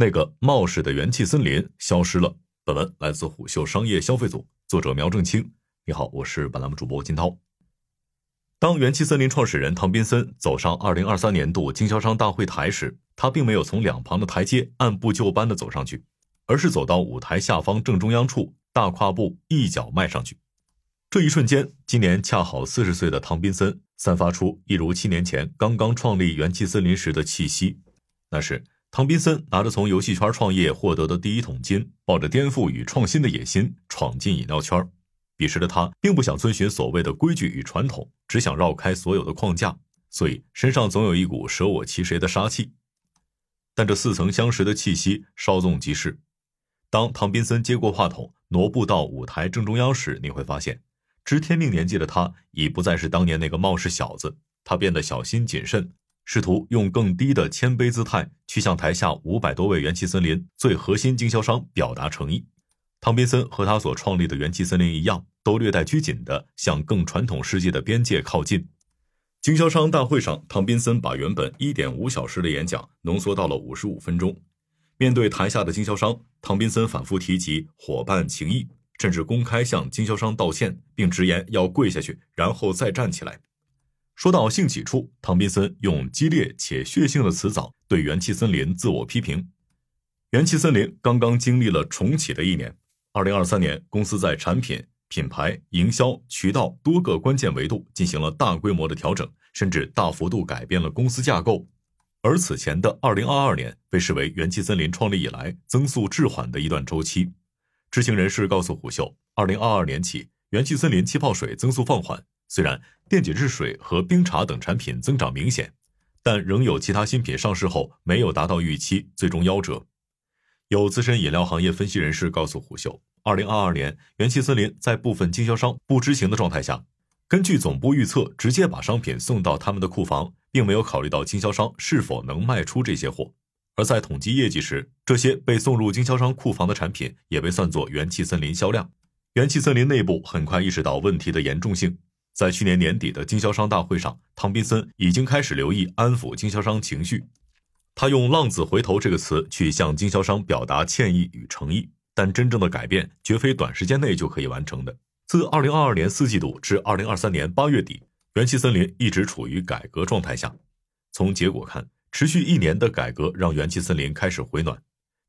那个冒失的元气森林消失了。本文来自虎嗅商业消费组，作者苗正清。你好，我是本栏目主播金涛。当元气森林创始人唐斌森走上二零二三年度经销商大会台时，他并没有从两旁的台阶按部就班的走上去，而是走到舞台下方正中央处，大跨步一脚迈上去。这一瞬间，今年恰好四十岁的唐斌森散发出一如七年前刚刚创立元气森林时的气息。那是，唐斌森拿着从游戏圈创业获得的第一桶金，抱着颠覆与创新的野心闯进饮料圈。彼时的他并不想遵循所谓的规矩与传统，只想绕开所有的框架，所以身上总有一股舍我其谁的杀气。但这似曾相识的气息稍纵即逝。当唐斌森接过话筒，挪步到舞台正中央时，你会发现。知天命年纪的他，已不再是当年那个冒失小子。他变得小心谨慎，试图用更低的谦卑姿态去向台下五百多位元气森林最核心经销商表达诚意。汤宾森和他所创立的元气森林一样，都略带拘谨地向更传统世界的边界靠近。经销商大会上，汤宾森把原本一点五小时的演讲浓缩到了五十五分钟。面对台下的经销商，汤宾森反复提及伙伴情谊。甚至公开向经销商道歉，并直言要跪下去，然后再站起来。说到兴起处，唐宾森用激烈且血性的词藻对元气森林自我批评。元气森林刚刚经历了重启的一年，二零二三年，公司在产品、品牌、营销、渠道多个关键维度进行了大规模的调整，甚至大幅度改变了公司架构。而此前的二零二二年被视为元气森林创立以来增速滞缓的一段周期。知情人士告诉虎嗅，二零二二年起，元气森林气泡水增速放缓。虽然电解质水和冰茶等产品增长明显，但仍有其他新品上市后没有达到预期，最终夭折。有资深饮料行业分析人士告诉虎嗅，二零二二年，元气森林在部分经销商不知情的状态下，根据总部预测，直接把商品送到他们的库房，并没有考虑到经销商是否能卖出这些货。而在统计业绩时，这些被送入经销商库房的产品也被算作元气森林销量。元气森林内部很快意识到问题的严重性，在去年年底的经销商大会上，唐斌森已经开始留意安抚经销商情绪。他用“浪子回头”这个词去向经销商表达歉意与诚意，但真正的改变绝非短时间内就可以完成的。自2022年四季度至2023年八月底，元气森林一直处于改革状态下。从结果看，持续一年的改革让元气森林开始回暖。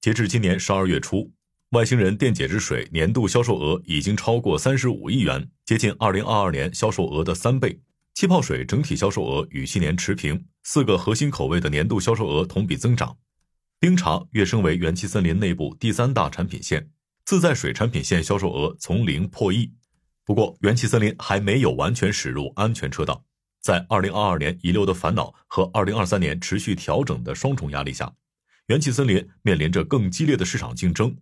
截至今年十二月初，外星人电解质水年度销售额已经超过三十五亿元，接近二零二二年销售额的三倍。气泡水整体销售额与去年持平，四个核心口味的年度销售额同比增长。冰茶跃升为元气森林内部第三大产品线，自在水产品线销售额从零破亿。不过，元气森林还没有完全驶入安全车道。在二零二二年遗留的烦恼和二零二三年持续调整的双重压力下，元气森林面临着更激烈的市场竞争。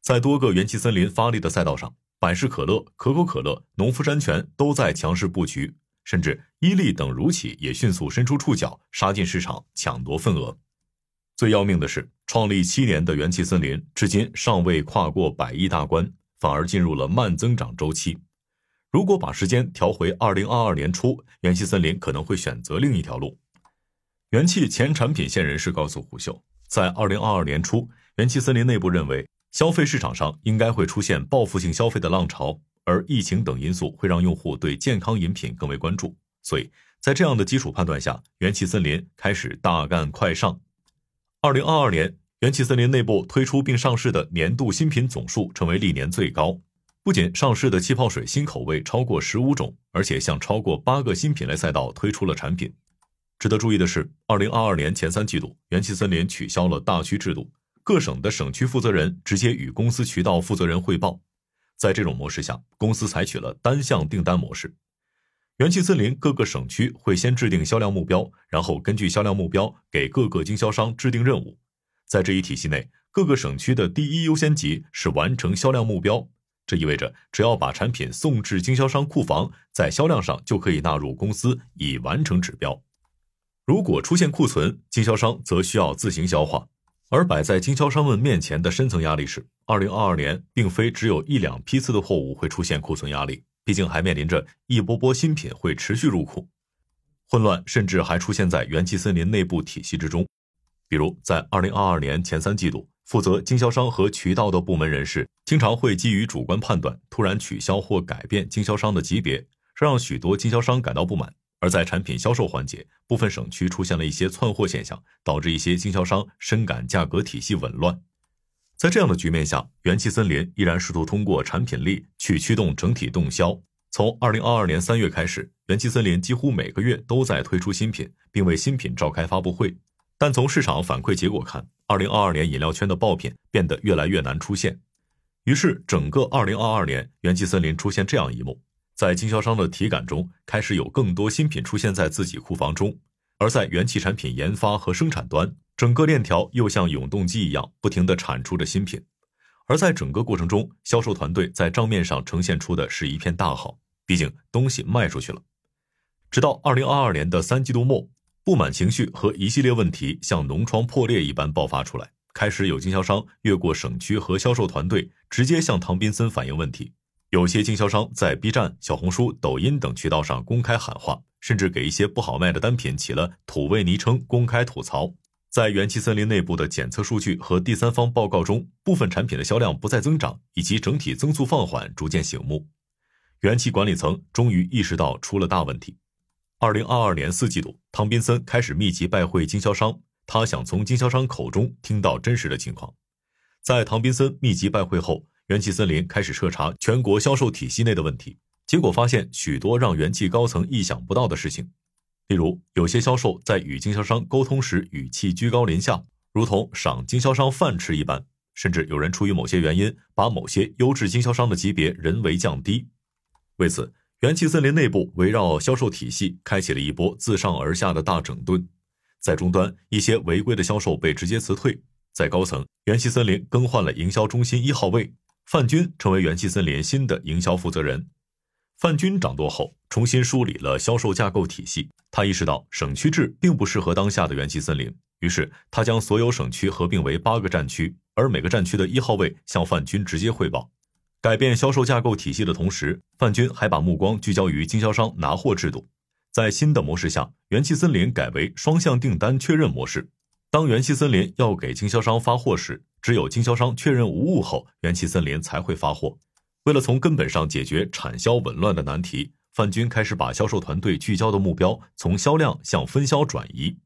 在多个元气森林发力的赛道上，百事可乐、可口可乐、农夫山泉都在强势布局，甚至伊利等乳企也迅速伸出触角，杀进市场抢夺份额。最要命的是，创立七年的元气森林至今尚未跨过百亿大关，反而进入了慢增长周期。如果把时间调回二零二二年初，元气森林可能会选择另一条路。元气前产品线人士告诉虎嗅，在二零二二年初，元气森林内部认为，消费市场上应该会出现报复性消费的浪潮，而疫情等因素会让用户对健康饮品更为关注。所以在这样的基础判断下，元气森林开始大干快上。二零二二年，元气森林内部推出并上市的年度新品总数成为历年最高。不仅上市的气泡水新口味超过十五种，而且向超过八个新品类赛道推出了产品。值得注意的是，二零二二年前三季度，元气森林取消了大区制度，各省的省区负责人直接与公司渠道负责人汇报。在这种模式下，公司采取了单向订单模式。元气森林各个省区会先制定销量目标，然后根据销量目标给各个经销商制定任务。在这一体系内，各个省区的第一优先级是完成销量目标。这意味着，只要把产品送至经销商库房，在销量上就可以纳入公司已完成指标。如果出现库存，经销商则需要自行消化。而摆在经销商们面前的深层压力是，二零二二年并非只有一两批次的货物会出现库存压力，毕竟还面临着一波波新品会持续入库。混乱甚至还出现在元气森林内部体系之中。比如在二零二二年前三季度，负责经销商和渠道的部门人士经常会基于主观判断，突然取消或改变经销商的级别，这让许多经销商感到不满。而在产品销售环节，部分省区出现了一些窜货现象，导致一些经销商深感价格体系紊乱。在这样的局面下，元气森林依然试图通过产品力去驱动整体动销。从二零二二年三月开始，元气森林几乎每个月都在推出新品，并为新品召开发布会。但从市场反馈结果看，二零二二年饮料圈的爆品变得越来越难出现。于是，整个二零二二年，元气森林出现这样一幕：在经销商的体感中，开始有更多新品出现在自己库房中；而在元气产品研发和生产端，整个链条又像永动机一样，不停地产出着新品，而在整个过程中，销售团队在账面上呈现出的是一片大好，毕竟东西卖出去了。直到二零二二年的三季度末，不满情绪和一系列问题像脓疮破裂一般爆发出来，开始有经销商越过省区和销售团队，直接向唐宾森反映问题。有些经销商在 B 站、小红书、抖音等渠道上公开喊话，甚至给一些不好卖的单品起了土味昵称，公开吐槽。在元气森林内部的检测数据和第三方报告中，部分产品的销量不再增长，以及整体增速放缓，逐渐醒目。元气管理层终于意识到出了大问题。二零二二年四季度，唐宾森开始密集拜会经销商，他想从经销商口中听到真实的情况。在唐宾森密集拜会后，元气森林开始彻查全国销售体系内的问题，结果发现许多让元气高层意想不到的事情。例如，有些销售在与经销商沟通时语气居高临下，如同赏经销商饭吃一般；甚至有人出于某些原因，把某些优质经销商的级别人为降低。为此，元气森林内部围绕销售体系开启了一波自上而下的大整顿。在终端，一些违规的销售被直接辞退；在高层，元气森林更换了营销中心一号位，范军成为元气森林新的营销负责人。范军掌舵后，重新梳理了销售架构体系。他意识到省区制并不适合当下的元气森林，于是他将所有省区合并为八个战区，而每个战区的一号位向范军直接汇报。改变销售架构体系的同时，范军还把目光聚焦于经销商拿货制度。在新的模式下，元气森林改为双向订单确认模式。当元气森林要给经销商发货时，只有经销商确认无误后，元气森林才会发货。为了从根本上解决产销紊乱的难题，范军开始把销售团队聚焦的目标从销量向分销转移。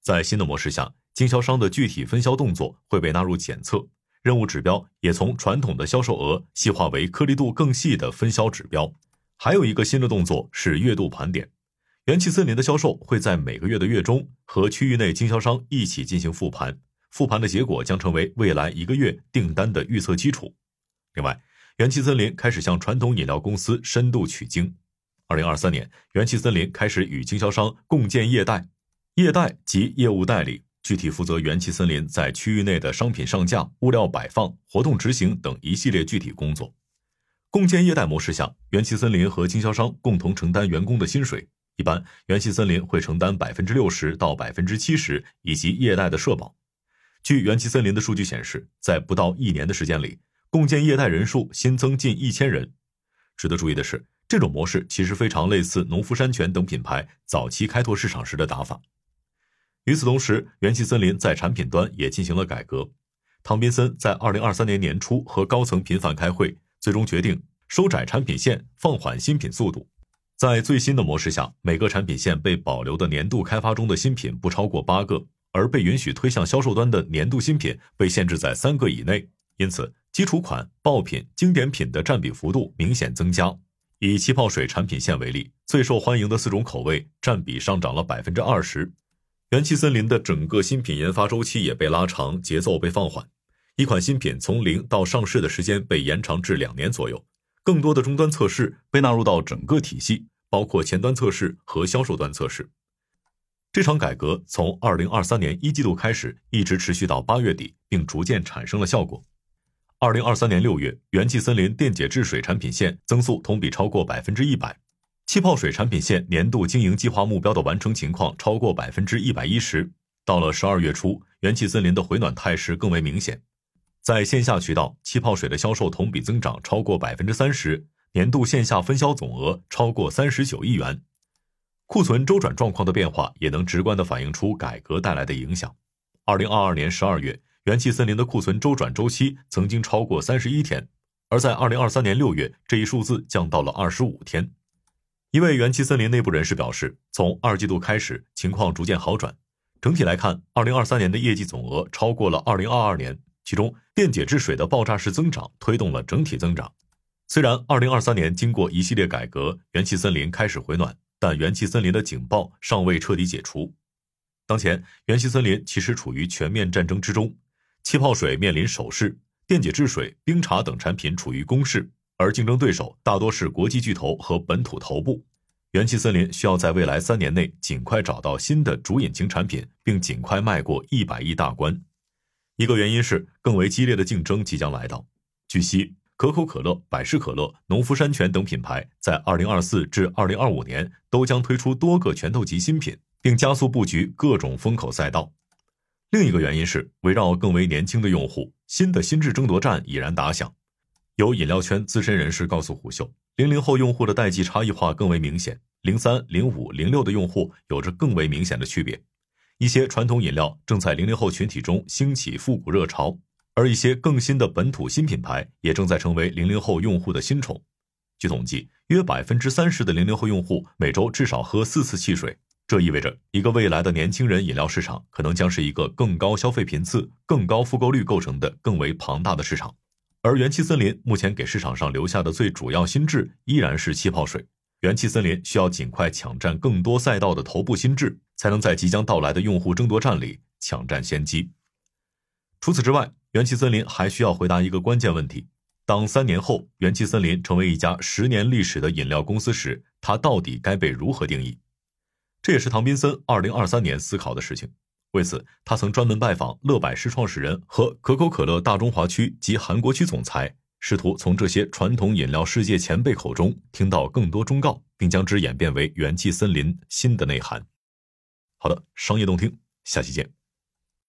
在新的模式下，经销商的具体分销动作会被纳入检测，任务指标也从传统的销售额细化为颗粒度更细的分销指标。还有一个新的动作是月度盘点，元气森林的销售会在每个月的月中和区域内经销商一起进行复盘，复盘的结果将成为未来一个月订单的预测基础。另外，元气森林开始向传统饮料公司深度取经。二零二三年，元气森林开始与经销商共建业代，业代及业务代理，具体负责元气森林在区域内的商品上架、物料摆放、活动执行等一系列具体工作。共建业代模式下，元气森林和经销商共同承担员工的薪水，一般元气森林会承担百分之六十到百分之七十，以及业代的社保。据元气森林的数据显示，在不到一年的时间里。共建业代人数新增近一千人。值得注意的是，这种模式其实非常类似农夫山泉等品牌早期开拓市场时的打法。与此同时，元气森林在产品端也进行了改革。唐宾森在二零二三年年初和高层频繁开会，最终决定收窄产品线，放缓新品速度。在最新的模式下，每个产品线被保留的年度开发中的新品不超过八个，而被允许推向销售端的年度新品被限制在三个以内。因此。基础款、爆品、经典品的占比幅度明显增加。以气泡水产品线为例，最受欢迎的四种口味占比上涨了百分之二十。元气森林的整个新品研发周期也被拉长，节奏被放缓。一款新品从零到上市的时间被延长至两年左右。更多的终端测试被纳入到整个体系，包括前端测试和销售端测试。这场改革从二零二三年一季度开始，一直持续到八月底，并逐渐产生了效果。二零二三年六月，元气森林电解质水产品线增速同比超过百分之一百，气泡水产品线年度经营计划目标的完成情况超过百分之一百一十。到了十二月初，元气森林的回暖态势更为明显，在线下渠道，气泡水的销售同比增长超过百分之三十，年度线下分销总额超过三十九亿元，库存周转状况的变化也能直观的反映出改革带来的影响。二零二二年十二月，元气森林的库存周转周期曾经超过三十一天，而在二零二三年六月，这一数字降到了二十五天。一位元气森林内部人士表示，从二季度开始，情况逐渐好转。整体来看，二零二三年的业绩总额超过了二零二二年，其中电解质水的爆炸式增长推动了整体增长。虽然二零二三年经过一系列改革，元气森林开始回暖，但元气森林的警报尚未彻底解除。当前，元气森林其实处于全面战争之中，气泡水面临守势，电解质水、冰茶等产品处于攻势，而竞争对手大多是国际巨头和本土头部。元气森林需要在未来三年内尽快找到新的主引擎产品，并尽快迈过一百亿大关。一个原因是更为激烈的竞争即将来到。据悉，可口可乐、百事可乐、农夫山泉等品牌在二零二四至二零二五年都将推出多个拳头级新品，并加速布局各种风口赛道。另一个原因是围绕更为年轻的用户，新的心智争夺战已然打响。有饮料圈资深人士告诉虎嗅。零零后用户的代际差异化更为明显，零三、零五、零六的用户有着更为明显的区别。一些传统饮料正在零零后群体中兴起复古热潮，而一些更新的本土新品牌也正在成为零零后用户的新宠。据统计，约百分之三十的零零后用户每周至少喝四次汽水，这意味着一个未来的年轻人饮料市场可能将是一个更高消费频次、更高复购率构成的更为庞大的市场。而元气森林目前给市场上留下的最主要心智依然是气泡水。元气森林需要尽快抢占更多赛道的头部心智，才能在即将到来的用户争夺战里抢占先机。除此之外，元气森林还需要回答一个关键问题：当三年后元气森林成为一家十年历史的饮料公司时，它到底该被如何定义？这也是唐宾森二零二三年思考的事情。为此，他曾专门拜访乐百氏创始人和可口可乐大中华区及韩国区总裁，试图从这些传统饮料世界前辈口中听到更多忠告，并将之演变为元气森林新的内涵。好的，商业洞听，下期见。